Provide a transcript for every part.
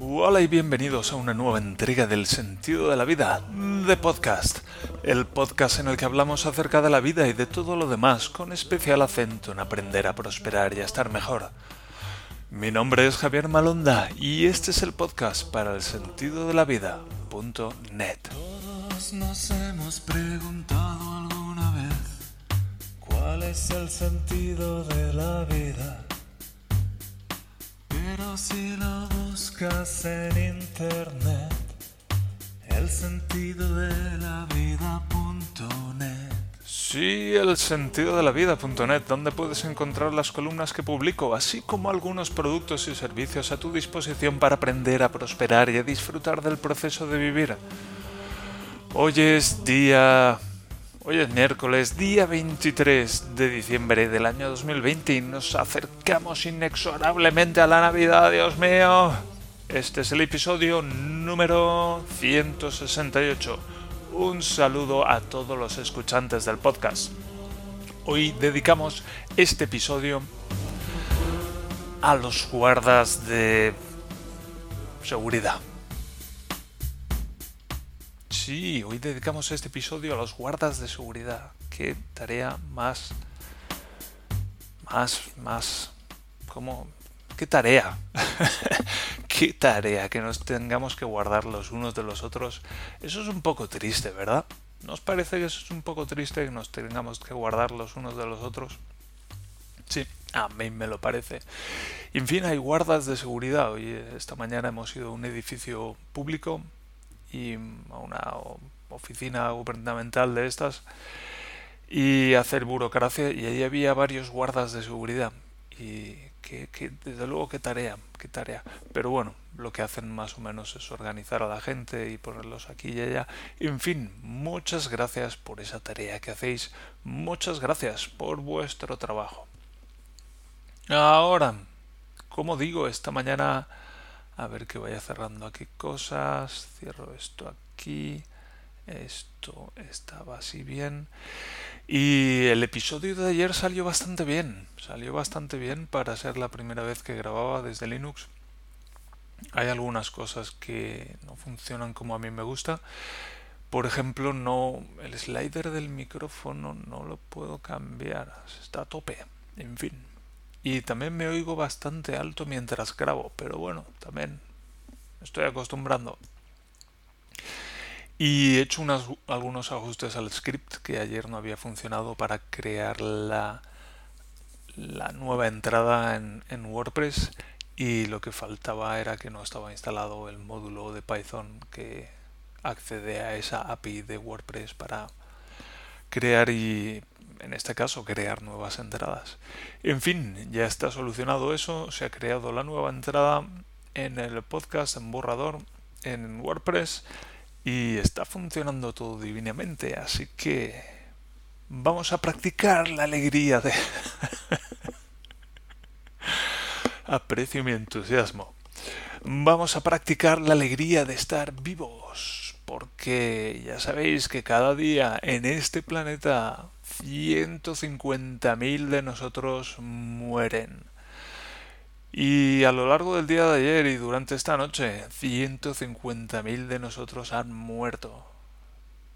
Hola y bienvenidos a una nueva entrega del sentido de la vida, de podcast, el podcast en el que hablamos acerca de la vida y de todo lo demás, con especial acento en aprender a prosperar y a estar mejor. Mi nombre es Javier Malonda y este es el podcast para el de la vida.net. Todos cuál es el sentido de la vida. Pero si lo buscas en internet, el sentido de la vida.net. Sí, el sentido de la vida.net, donde puedes encontrar las columnas que publico, así como algunos productos y servicios a tu disposición para aprender a prosperar y a disfrutar del proceso de vivir. Hoy es día... Hoy es miércoles, día 23 de diciembre del año 2020 y nos acercamos inexorablemente a la Navidad, Dios mío. Este es el episodio número 168. Un saludo a todos los escuchantes del podcast. Hoy dedicamos este episodio a los guardas de seguridad. Sí, hoy dedicamos este episodio a los guardas de seguridad. Qué tarea más... Más, más... ¿Cómo? ¿Qué tarea? ¿Qué tarea? Que nos tengamos que guardar los unos de los otros. Eso es un poco triste, ¿verdad? ¿No os parece que eso es un poco triste que nos tengamos que guardar los unos de los otros? Sí, a mí me lo parece. En fin, hay guardas de seguridad. Hoy, esta mañana hemos ido a un edificio público y a una oficina gubernamental de estas y hacer burocracia. Y allí había varios guardas de seguridad y que, que, desde luego qué tarea qué tarea pero bueno lo que hacen más o menos es organizar a la gente y ponerlos aquí y allá. En fin muchas gracias por esa tarea que hacéis. Muchas gracias por vuestro trabajo. Ahora como digo esta mañana a ver que vaya cerrando aquí cosas. Cierro esto aquí. Esto estaba así bien. Y el episodio de ayer salió bastante bien. Salió bastante bien para ser la primera vez que grababa desde Linux. Hay algunas cosas que no funcionan como a mí me gusta. Por ejemplo no el slider del micrófono no lo puedo cambiar. Está a tope. En fin y también me oigo bastante alto mientras grabo, pero bueno, también estoy acostumbrando. Y he hecho algunos ajustes al script que ayer no había funcionado para crear la, la nueva entrada en, en WordPress y lo que faltaba era que no estaba instalado el módulo de Python que accede a esa API de WordPress para crear y en este caso crear nuevas entradas. En fin, ya está solucionado eso, se ha creado la nueva entrada en el podcast en borrador en WordPress y está funcionando todo divinamente, así que vamos a practicar la alegría de... Aprecio mi entusiasmo. Vamos a practicar la alegría de estar vivos, porque ya sabéis que cada día en este planeta 150.000 de nosotros mueren. Y a lo largo del día de ayer y durante esta noche, 150.000 de nosotros han muerto.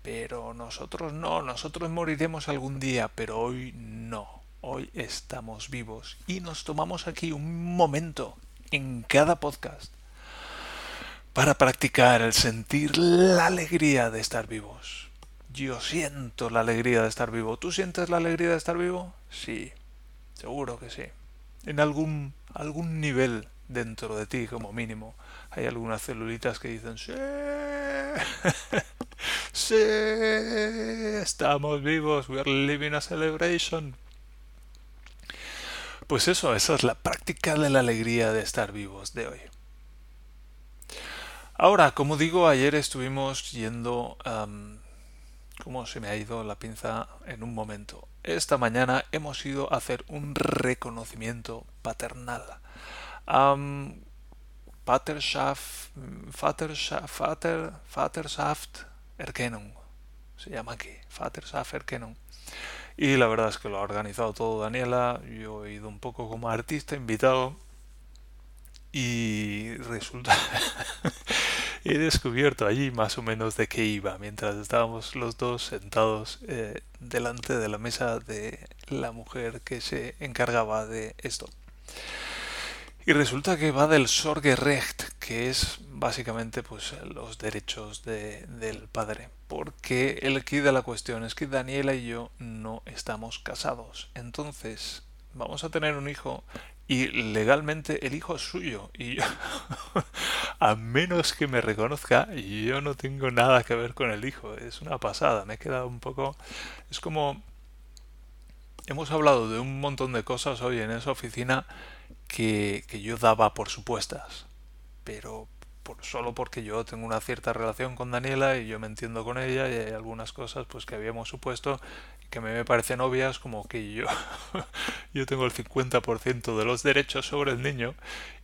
Pero nosotros no, nosotros moriremos algún día, pero hoy no. Hoy estamos vivos y nos tomamos aquí un momento en cada podcast para practicar el sentir la alegría de estar vivos. Yo siento la alegría de estar vivo. ¿Tú sientes la alegría de estar vivo? Sí, seguro que sí. En algún, algún nivel dentro de ti, como mínimo, hay algunas celulitas que dicen, sí, sí, estamos vivos, we are living a celebration. Pues eso, esa es la práctica de la alegría de estar vivos de hoy. Ahora, como digo, ayer estuvimos yendo cómo se me ha ido la pinza en un momento. Esta mañana hemos ido a hacer un reconocimiento paternal. Um, Vaterschaft, Vater, Vaterschaft Erkennung. Se llama aquí, Vaterschaft Erkennung. Y la verdad es que lo ha organizado todo Daniela. Yo he ido un poco como artista invitado. y resulta he descubierto allí más o menos de qué iba mientras estábamos los dos sentados eh, delante de la mesa de la mujer que se encargaba de esto. Y resulta que va del Sorgerecht, que es básicamente pues los derechos de, del padre. Porque el key de la cuestión es que Daniela y yo no estamos casados. Entonces, vamos a tener un hijo y legalmente el hijo es suyo y yo, a menos que me reconozca yo no tengo nada que ver con el hijo es una pasada me he quedado un poco es como hemos hablado de un montón de cosas hoy en esa oficina que, que yo daba por supuestas pero por, solo porque yo tengo una cierta relación con Daniela y yo me entiendo con ella y hay algunas cosas pues que habíamos supuesto que me parecen obvias como que yo yo tengo el 50% de los derechos sobre el niño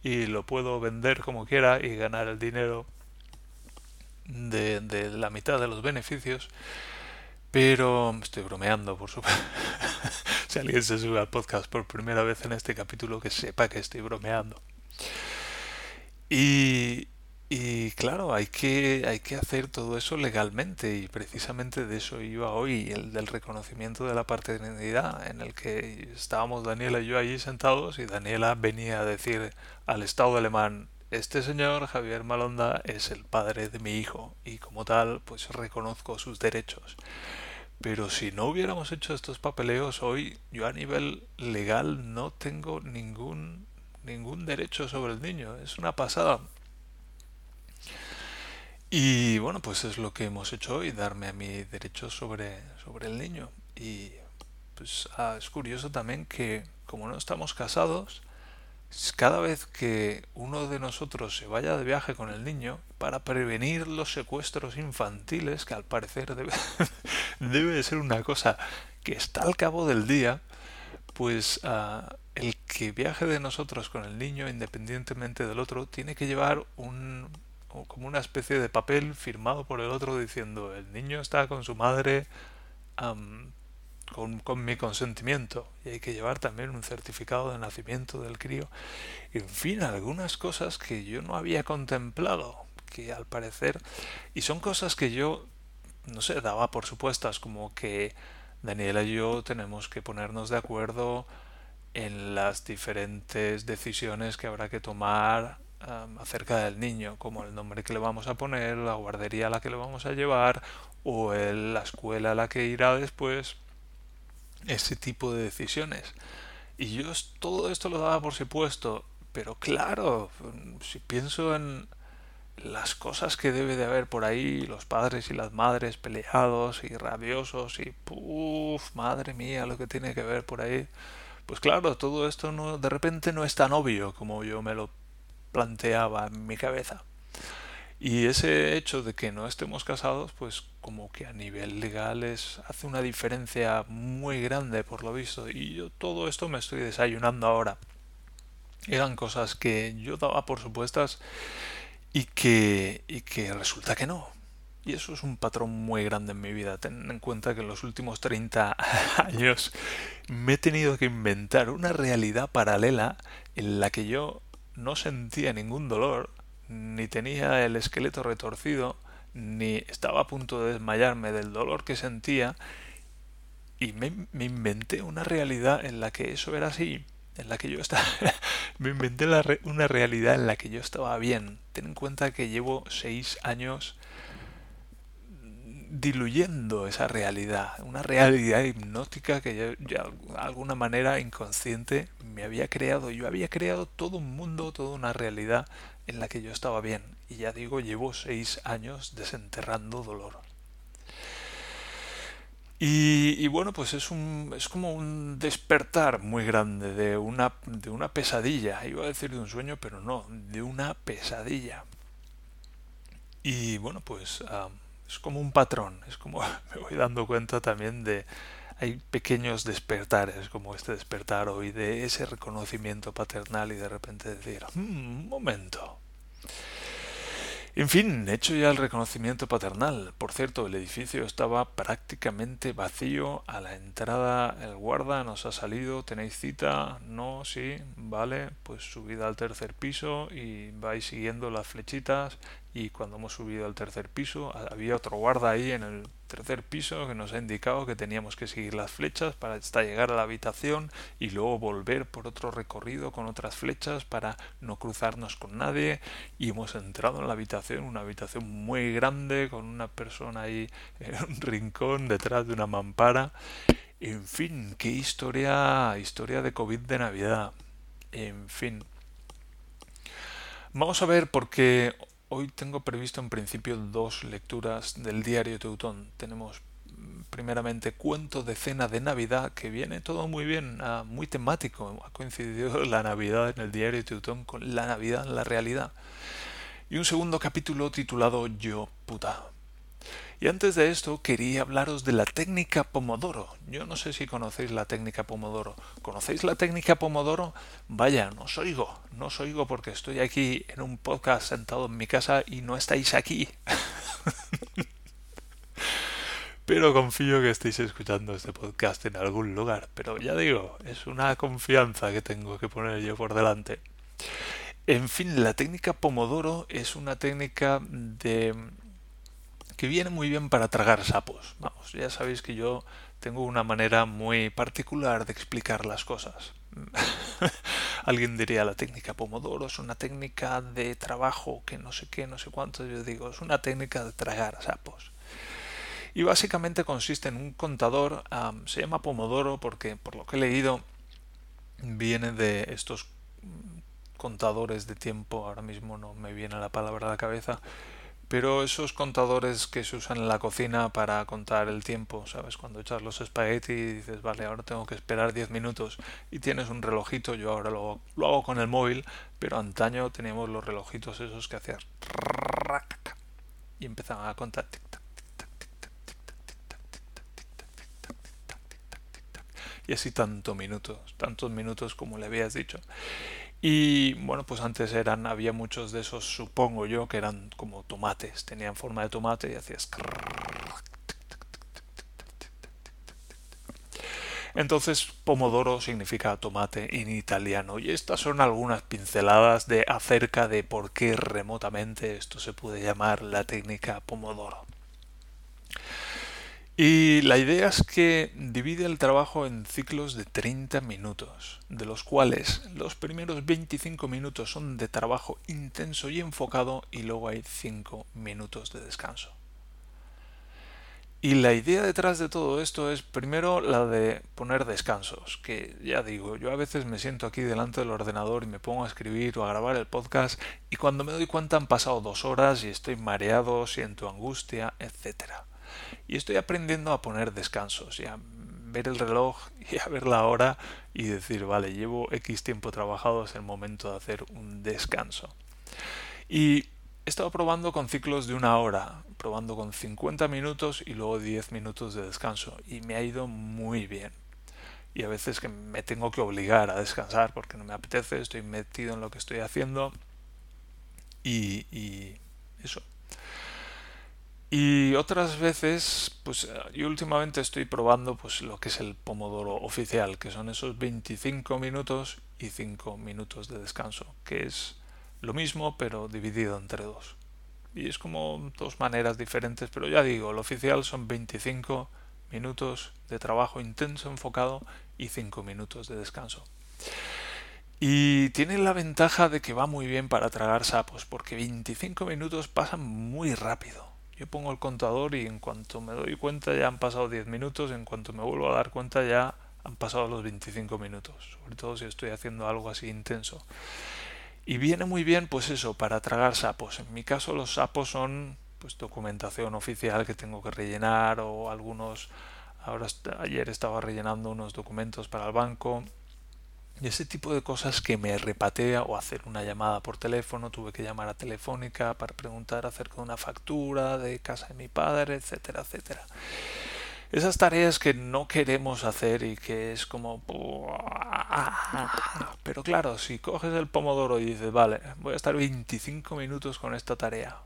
y lo puedo vender como quiera y ganar el dinero de, de la mitad de los beneficios. Pero estoy bromeando por supuesto si alguien se sube al podcast por primera vez en este capítulo que sepa que estoy bromeando. Y, y claro, hay que, hay que hacer todo eso legalmente y precisamente de eso iba hoy, el del reconocimiento de la paternidad, en el que estábamos Daniela y yo allí sentados y Daniela venía a decir al Estado alemán, este señor Javier Malonda es el padre de mi hijo y como tal pues reconozco sus derechos. Pero si no hubiéramos hecho estos papeleos hoy, yo a nivel legal no tengo ningún ningún derecho sobre el niño. Es una pasada. Y bueno, pues es lo que hemos hecho hoy, darme a mi derecho sobre, sobre el niño. Y pues ah, es curioso también que como no estamos casados, cada vez que uno de nosotros se vaya de viaje con el niño, para prevenir los secuestros infantiles, que al parecer debe, debe de ser una cosa que está al cabo del día, pues ah, el que viaje de nosotros con el niño, independientemente del otro, tiene que llevar un, como una especie de papel firmado por el otro diciendo el niño está con su madre con, con, mi consentimiento y hay que llevar también un certificado de nacimiento del crío. En fin algunas cosas que yo no había contemplado que al parecer y son cosas que yo no sé daba por supuestas como que Daniela y yo tenemos que ponernos de acuerdo en las diferentes decisiones que habrá que tomar acerca del niño, como el nombre que le vamos a poner, la guardería a la que le vamos a llevar o la escuela a la que irá después, ese tipo de decisiones. Y yo todo esto lo daba por supuesto, pero claro, si pienso en las cosas que debe de haber por ahí, los padres y las madres peleados y rabiosos y puff, madre mía, lo que tiene que ver por ahí. Pues claro, todo esto de repente no es tan obvio como yo me lo planteaba en mi cabeza. Y ese hecho de que no estemos casados, pues como que a nivel legal es, hace una diferencia muy grande por lo visto. Y yo todo esto me estoy desayunando ahora. Eran cosas que yo daba por supuestas y que, y que resulta que no. Y eso es un patrón muy grande en mi vida. Ten en cuenta que en los últimos 30 años me he tenido que inventar una realidad paralela en la que yo no sentía ningún dolor, ni tenía el esqueleto retorcido, ni estaba a punto de desmayarme del dolor que sentía, y me, inventé una realidad en la que eso era así, en la que yo estaba... me inventé una realidad en la que yo estaba bien. Ten en cuenta que llevo seis años diluyendo esa realidad, una realidad hipnótica que ya de alguna manera inconsciente me había creado. Yo había creado todo un mundo, toda una realidad en la que yo estaba bien. Y ya digo, llevo seis años desenterrando dolor. Y, y, bueno, pues es, un, es como un despertar muy grande de una, de una pesadilla. Iba a decir de un sueño, pero no, de una pesadilla. Y bueno, pues es como un patrón, es como me voy dando cuenta también de hay pequeños despertares como este despertar hoy de ese reconocimiento paternal y de repente decir, hmm, un momento. En fin, hecho ya el reconocimiento paternal. Por cierto, el edificio estaba prácticamente vacío. A la entrada el guarda nos ha salido. ¿Tenéis cita? No, sí, vale. Pues subid al tercer piso y vais siguiendo las flechitas y cuando hemos subido al tercer piso había otro guarda ahí en el tercer piso que nos ha indicado que teníamos que seguir las flechas para hasta llegar a la habitación y luego volver por otro recorrido con otras flechas para no cruzarnos con nadie y hemos entrado en la habitación, una habitación muy grande con una persona ahí en un rincón detrás de una mampara. En fin, qué historia, historia de COVID de Navidad. En fin. Vamos a ver por qué Hoy tengo previsto en principio dos lecturas del diario Teutón. Tenemos mm, primeramente cuento de cena de Navidad, que viene todo muy bien, ah, muy temático. Ha coincidido la Navidad en el diario Teutón con la Navidad en la realidad. Y un segundo capítulo titulado Yo puta. Y antes de esto quería hablaros de la técnica Pomodoro. Yo no sé si conocéis la técnica Pomodoro. ¿Conocéis la técnica Pomodoro? Vaya, no os oigo. No os oigo porque estoy aquí en un podcast sentado en mi casa y no estáis aquí. Pero confío que estéis escuchando este podcast en algún lugar. Pero ya digo, es una confianza que tengo que poner yo por delante. En fin, la técnica Pomodoro es una técnica de que viene muy bien para tragar sapos. Vamos, ya sabéis que yo tengo una manera muy particular de explicar las cosas. Alguien diría la técnica Pomodoro es una técnica de trabajo que no sé qué, no sé cuánto. Yo digo, es una técnica de tragar sapos. Y básicamente consiste en un contador, se llama Pomodoro porque por lo que he leído viene de estos contadores de tiempo, ahora mismo no me viene la palabra a la cabeza, pero esos contadores que se usan en la cocina para contar el tiempo, ¿sabes? Cuando echas los espagueti y dices, vale, ahora tengo que esperar 10 minutos y tienes un relojito, yo ahora lo, hago con el móvil, pero antaño teníamos los relojitos esos que hacían y empezaban a contar y así tantos minutos, tantos minutos como le habías dicho. Y bueno, pues antes eran, había muchos de esos, supongo yo, que eran como tomates, tenían forma de tomate y hacías... Entonces, pomodoro significa tomate en italiano. Y estas son algunas pinceladas de acerca de por qué remotamente esto se puede llamar la técnica pomodoro. Y la idea es que divide el trabajo en ciclos de 30 minutos, de los cuales los primeros 25 minutos son de trabajo intenso y enfocado y luego hay 5 minutos de descanso. Y la idea detrás de todo esto es primero la de poner descansos, que ya digo, yo a veces me siento aquí delante del ordenador y me pongo a escribir o a grabar el podcast y cuando me doy cuenta han pasado dos horas y estoy mareado, siento angustia, etcétera y estoy aprendiendo a poner descansos y a ver el reloj y a ver la hora y decir, vale, llevo X tiempo trabajado, es el momento de hacer un descanso. Y he estado probando con ciclos de una hora, probando con 50 minutos y luego 10 minutos de descanso y me ha ido muy bien. Y a veces que me tengo que obligar a descansar porque no me apetece, estoy metido en lo que estoy haciendo y, y eso, y otras veces, pues eh, yo últimamente estoy probando pues lo que es el pomodoro oficial, que son esos 25 minutos y 5 minutos de descanso, que es lo mismo pero dividido entre dos. Y es como dos maneras diferentes, pero ya digo, lo oficial son 25 minutos de trabajo intenso enfocado y 5 minutos de descanso. Y tiene la ventaja de que va muy bien para tragar sapos, porque 25 minutos pasan muy rápido. Yo pongo el contador y en cuanto me doy cuenta ya han pasado 10 minutos, en cuanto me vuelvo a dar cuenta ya han pasado los 25 minutos, sobre todo si estoy haciendo algo así intenso. Y viene muy bien pues eso, para tragar sapos. En mi caso los sapos son pues documentación oficial que tengo que rellenar o algunos ahora ayer estaba rellenando unos documentos para el banco y ese tipo de cosas que me repatea o hacer una llamada por teléfono, tuve que llamar a Telefónica para preguntar acerca de una factura de casa de mi padre, etcétera, etcétera. Esas tareas que no queremos hacer y que es como... Pero claro, si coges el pomodoro y dices, vale, voy a estar 25 minutos con esta tarea,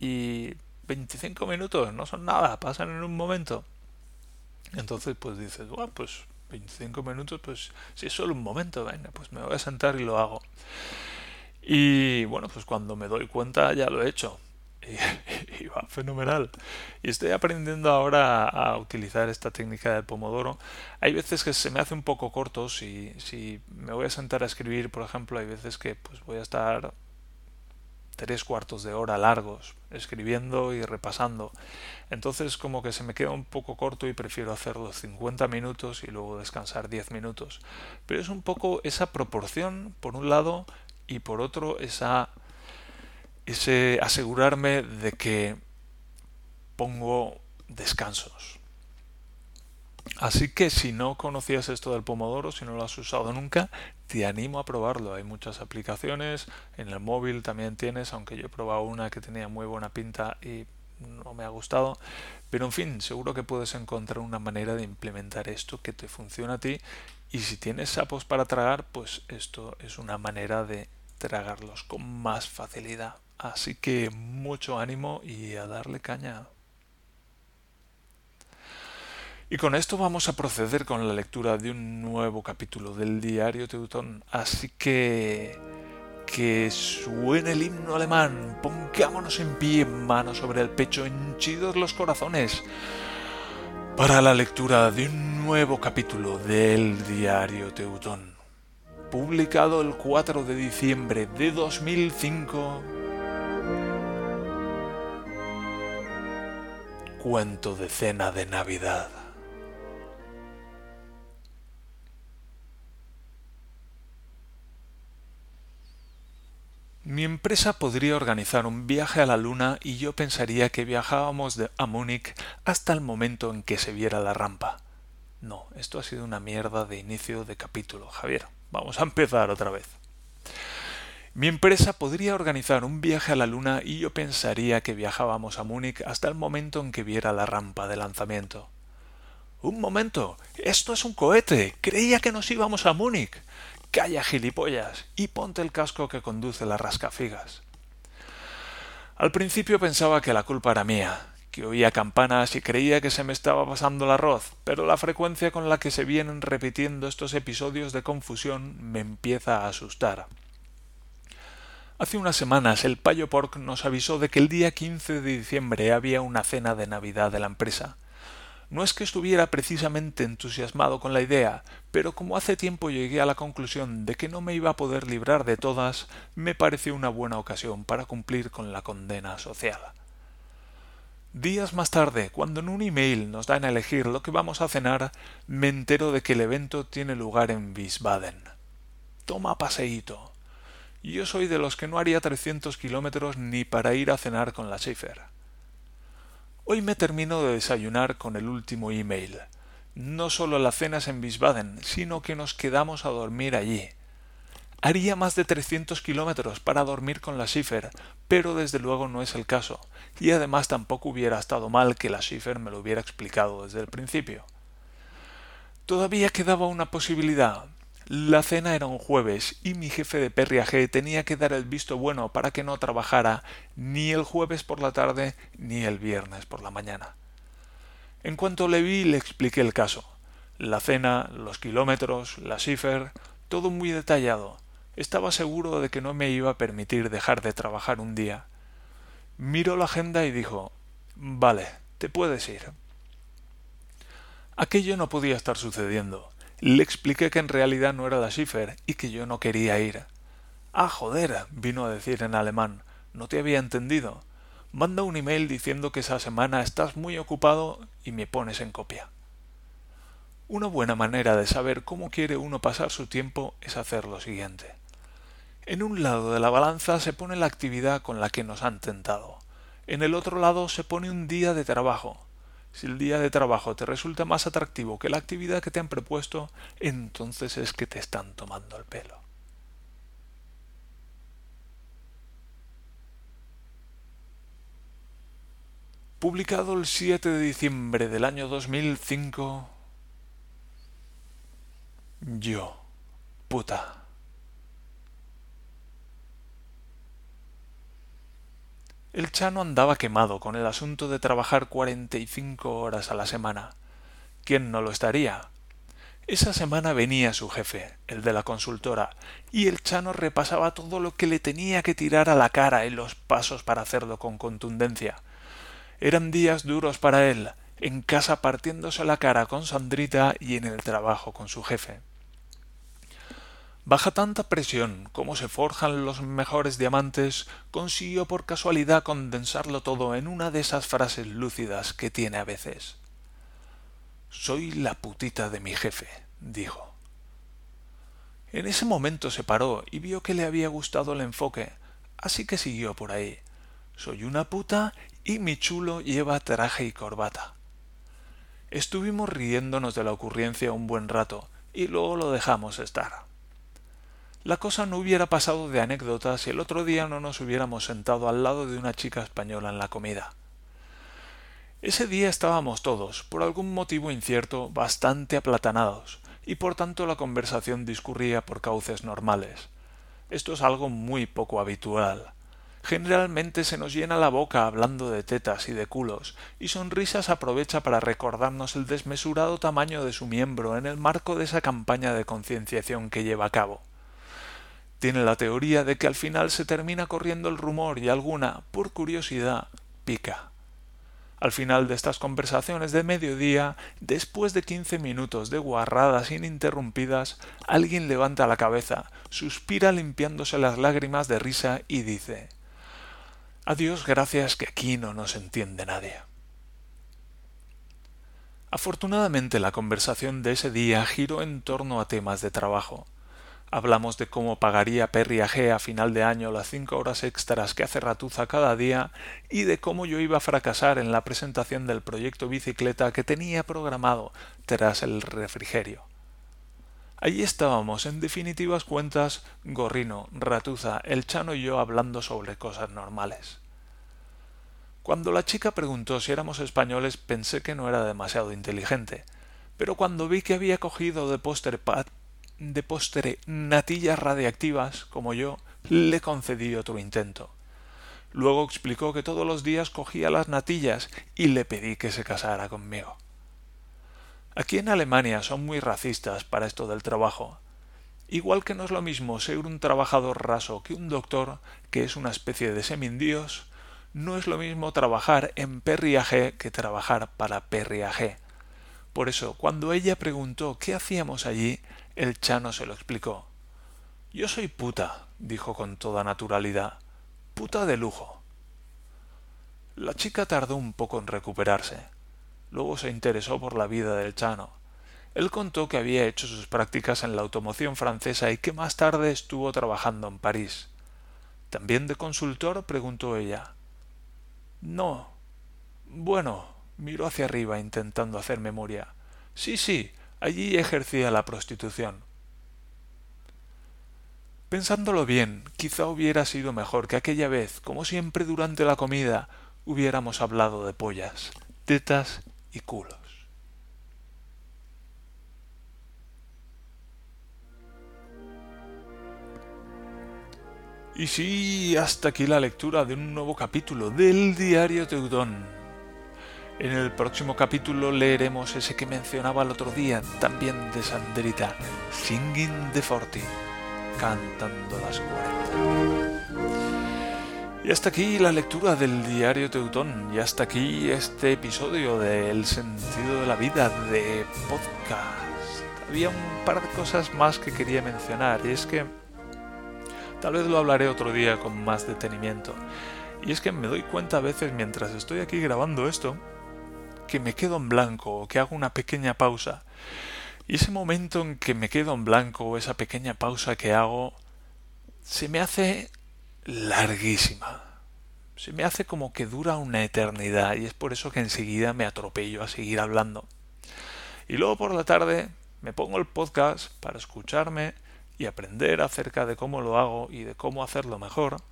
y 25 minutos no son nada, pasan en un momento. Entonces pues dices, bueno, pues 25 minutos, pues si es solo un momento, venga, pues me voy a sentar y lo hago. Y bueno, pues cuando me doy cuenta ya lo he hecho. Y, va fenomenal. Y estoy aprendiendo ahora a, utilizar esta técnica del pomodoro. Hay veces que se me hace un poco corto. Si, si me voy a sentar a escribir, por ejemplo, hay veces que pues voy a estar tres cuartos de hora largos escribiendo y repasando. Entonces como que se me queda un poco corto y prefiero hacerlo 50 minutos y luego descansar 10 minutos. Pero es un poco esa proporción, por un lado, y por otro esa ese asegurarme de que pongo descansos. Así que si no conocías esto del pomodoro, si no lo has usado nunca, te animo a probarlo. Hay muchas aplicaciones, en el móvil también tienes, aunque yo he probado una que tenía muy buena pinta y no me ha gustado. Pero en fin, seguro que puedes encontrar una manera de implementar esto que te funciona a ti. Y si tienes sapos para tragar, pues esto es una manera de tragarlos con más facilidad. Así que mucho ánimo y a darle caña. Y con esto vamos a proceder con la lectura de un nuevo capítulo del diario Teutón. Así que... Que suene el himno alemán, pongámonos en pie, manos sobre el pecho, henchidos los corazones, para la lectura de un nuevo capítulo del diario Teutón publicado el 4 de diciembre de 2005. Cuento de cena de Navidad. Mi empresa podría organizar un viaje a la Luna y yo pensaría que viajábamos de a Múnich hasta el momento en que se viera la rampa. No, esto ha sido una mierda de inicio de capítulo, Javier. Vamos a empezar otra vez. Mi empresa podría organizar un viaje a la Luna y yo pensaría que viajábamos a Múnich hasta el momento en que viera la rampa de lanzamiento. Un momento. Esto es un cohete. Creía que nos íbamos a Múnich. Calla, gilipollas, y ponte el casco que conduce las rascafigas. Al principio pensaba que la culpa era mía, que oía campanas y creía que se me estaba pasando el arroz, pero la frecuencia con la que se vienen repitiendo estos episodios de confusión me empieza a asustar. Hace unas semanas el Payo Pork nos avisó de que el día 15 de diciembre había una cena de Navidad de la empresa. No es que estuviera precisamente entusiasmado con la idea, pero como hace tiempo llegué a la conclusión de que no me iba a poder librar de todas, me pareció una buena ocasión para cumplir con la condena social. Días más tarde, cuando en un email nos dan a elegir lo que vamos a cenar, me entero de que el evento tiene lugar en Wiesbaden. Toma paseíto. Yo soy de los que no haría trescientos kilómetros ni para ir a cenar con la Schaefer. Hoy me termino de desayunar con el último email. No solo la cena es en Wiesbaden, sino que nos quedamos a dormir allí. Haría más de 300 kilómetros para dormir con la Schiffer, pero desde luego no es el caso, y además tampoco hubiera estado mal que la Schiffer me lo hubiera explicado desde el principio. Todavía quedaba una posibilidad, la cena era un jueves y mi jefe de perriaje tenía que dar el visto bueno para que no trabajara ni el jueves por la tarde ni el viernes por la mañana. En cuanto le vi le expliqué el caso. La cena, los kilómetros, la cifra, todo muy detallado. Estaba seguro de que no me iba a permitir dejar de trabajar un día. Miró la agenda y dijo Vale, te puedes ir. Aquello no podía estar sucediendo. Le expliqué que en realidad no era la Schiffer y que yo no quería ir. Ah, joder, vino a decir en alemán. No te había entendido. Manda un email diciendo que esa semana estás muy ocupado y me pones en copia. Una buena manera de saber cómo quiere uno pasar su tiempo es hacer lo siguiente. En un lado de la balanza se pone la actividad con la que nos han tentado. En el otro lado se pone un día de trabajo, si el día de trabajo te resulta más atractivo que la actividad que te han propuesto, entonces es que te están tomando el pelo. Publicado el 7 de diciembre del año 2005, yo, puta. El Chano andaba quemado con el asunto de trabajar cuarenta y cinco horas a la semana. ¿Quién no lo estaría? Esa semana venía su jefe, el de la consultora, y el Chano repasaba todo lo que le tenía que tirar a la cara y los pasos para hacerlo con contundencia. Eran días duros para él, en casa partiéndose la cara con Sandrita y en el trabajo con su jefe. Baja tanta presión como se forjan los mejores diamantes, consiguió por casualidad condensarlo todo en una de esas frases lúcidas que tiene a veces. Soy la putita de mi jefe, dijo. En ese momento se paró y vio que le había gustado el enfoque, así que siguió por ahí. Soy una puta y mi chulo lleva traje y corbata. Estuvimos riéndonos de la ocurrencia un buen rato y luego lo dejamos estar. La cosa no hubiera pasado de anécdota si el otro día no nos hubiéramos sentado al lado de una chica española en la comida. Ese día estábamos todos, por algún motivo incierto, bastante aplatanados, y por tanto la conversación discurría por cauces normales. Esto es algo muy poco habitual. Generalmente se nos llena la boca hablando de tetas y de culos, y Sonrisas aprovecha para recordarnos el desmesurado tamaño de su miembro en el marco de esa campaña de concienciación que lleva a cabo. Tiene la teoría de que al final se termina corriendo el rumor y alguna, por curiosidad, pica. Al final de estas conversaciones de mediodía, después de quince minutos de guarradas ininterrumpidas, alguien levanta la cabeza, suspira limpiándose las lágrimas de risa y dice Adiós, gracias que aquí no nos entiende nadie. Afortunadamente la conversación de ese día giró en torno a temas de trabajo. Hablamos de cómo pagaría Perry a G a final de año las cinco horas extras que hace Ratuza cada día y de cómo yo iba a fracasar en la presentación del proyecto bicicleta que tenía programado tras el refrigerio. Allí estábamos, en definitivas cuentas, Gorrino, Ratuza, el Chano y yo hablando sobre cosas normales. Cuando la chica preguntó si éramos españoles pensé que no era demasiado inteligente, pero cuando vi que había cogido de póster de postre natillas radiactivas, como yo, le concedí otro intento. Luego explicó que todos los días cogía las natillas y le pedí que se casara conmigo. Aquí en Alemania son muy racistas para esto del trabajo. Igual que no es lo mismo ser un trabajador raso que un doctor, que es una especie de semindíos, no es lo mismo trabajar en Perriage que trabajar para Perriage. Por eso, cuando ella preguntó qué hacíamos allí, el Chano se lo explicó. Yo soy puta, dijo con toda naturalidad. Puta de lujo. La chica tardó un poco en recuperarse. Luego se interesó por la vida del Chano. Él contó que había hecho sus prácticas en la automoción francesa y que más tarde estuvo trabajando en París. ¿También de consultor? preguntó ella. No. Bueno, miró hacia arriba intentando hacer memoria. Sí, sí, Allí ejercía la prostitución. Pensándolo bien, quizá hubiera sido mejor que aquella vez, como siempre durante la comida, hubiéramos hablado de pollas, tetas y culos. Y sí, hasta aquí la lectura de un nuevo capítulo del Diario Teudón. En el próximo capítulo leeremos ese que mencionaba el otro día, también de Sandrita, Singing the Forty, cantando las 40. Y hasta aquí la lectura del diario Teutón, y hasta aquí este episodio de El sentido de la vida de podcast. Había un par de cosas más que quería mencionar, y es que tal vez lo hablaré otro día con más detenimiento. Y es que me doy cuenta a veces mientras estoy aquí grabando esto, que me quedo en blanco o que hago una pequeña pausa. Y ese momento en que me quedo en blanco o esa pequeña pausa que hago se me hace larguísima. Se me hace como que dura una eternidad y es por eso que enseguida me atropello a seguir hablando. Y luego por la tarde me pongo el podcast para escucharme y aprender acerca de cómo lo hago y de cómo hacerlo mejor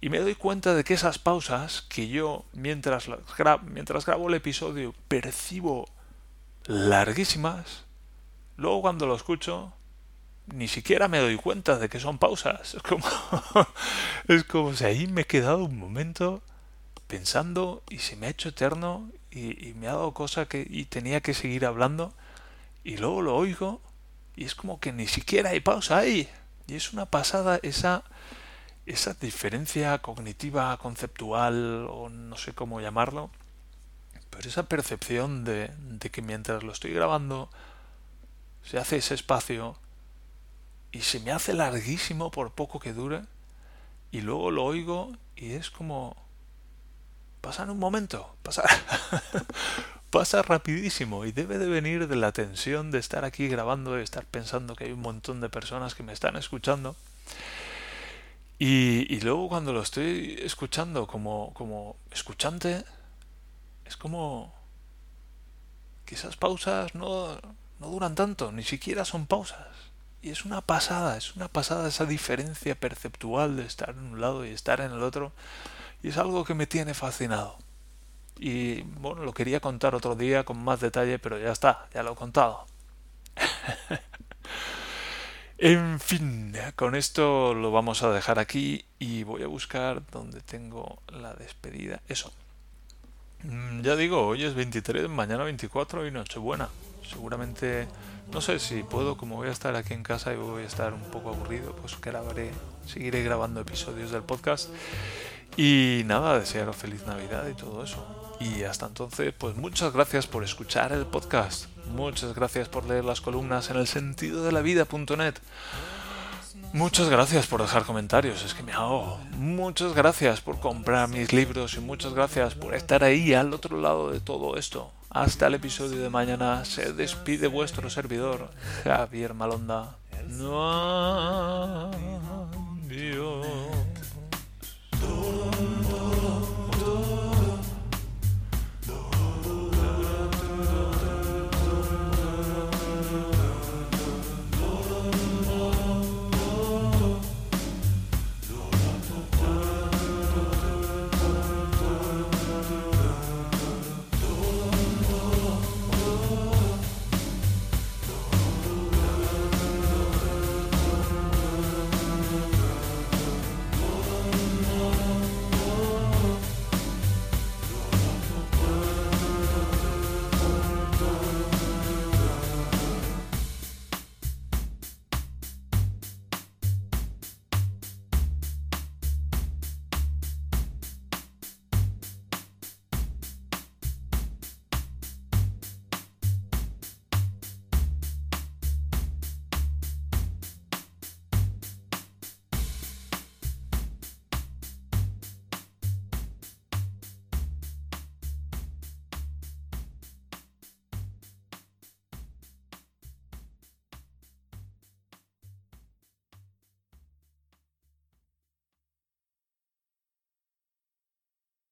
y me doy cuenta de que esas pausas que yo mientras, mientras grabo el episodio percibo larguísimas, luego cuando lo escucho ni siquiera me doy cuenta de que son pausas. Es como, es como si ahí me he quedado un momento pensando y se me ha hecho eterno y, me ha dado cosa que y tenía que seguir hablando y luego lo oigo y es como que ni siquiera hay pausa ahí y es una pasada esa esa diferencia cognitiva conceptual o no sé cómo llamarlo pero esa percepción de, de que mientras lo estoy grabando se hace ese espacio y se me hace larguísimo por poco que dure y luego lo oigo y es como pasa en un momento, pasa pasa rapidísimo y debe de venir de la tensión de estar aquí grabando y estar pensando que hay un montón de personas que me están escuchando. Y, luego cuando lo estoy escuchando como, como escuchante, es como que esas pausas no, no duran tanto, ni siquiera son pausas. Y es una pasada, es una pasada esa diferencia perceptual de estar en un lado y estar en el otro. Y es algo que me tiene fascinado. Y bueno, lo quería contar otro día con más detalle, pero ya está, ya lo he contado. en fin, con esto lo vamos a dejar aquí y voy a buscar donde tengo la despedida. Eso. Mm, ya digo, hoy es 23, mañana 24 y Nochebuena. Seguramente no sé si puedo, como voy a estar aquí en casa y voy a estar un poco aburrido, pues grabaré, seguiré grabando episodios del podcast. Y nada, desearos feliz Navidad y todo eso. Y hasta entonces, pues muchas gracias por escuchar el podcast. Muchas gracias por leer las columnas en el sentido de la vida.net. Muchas gracias por dejar comentarios, es que me hago. Muchas gracias por comprar mis libros y muchas gracias por estar ahí al otro lado de todo esto. Hasta el episodio de mañana se despide vuestro servidor, Javier Malonda. No, Dios.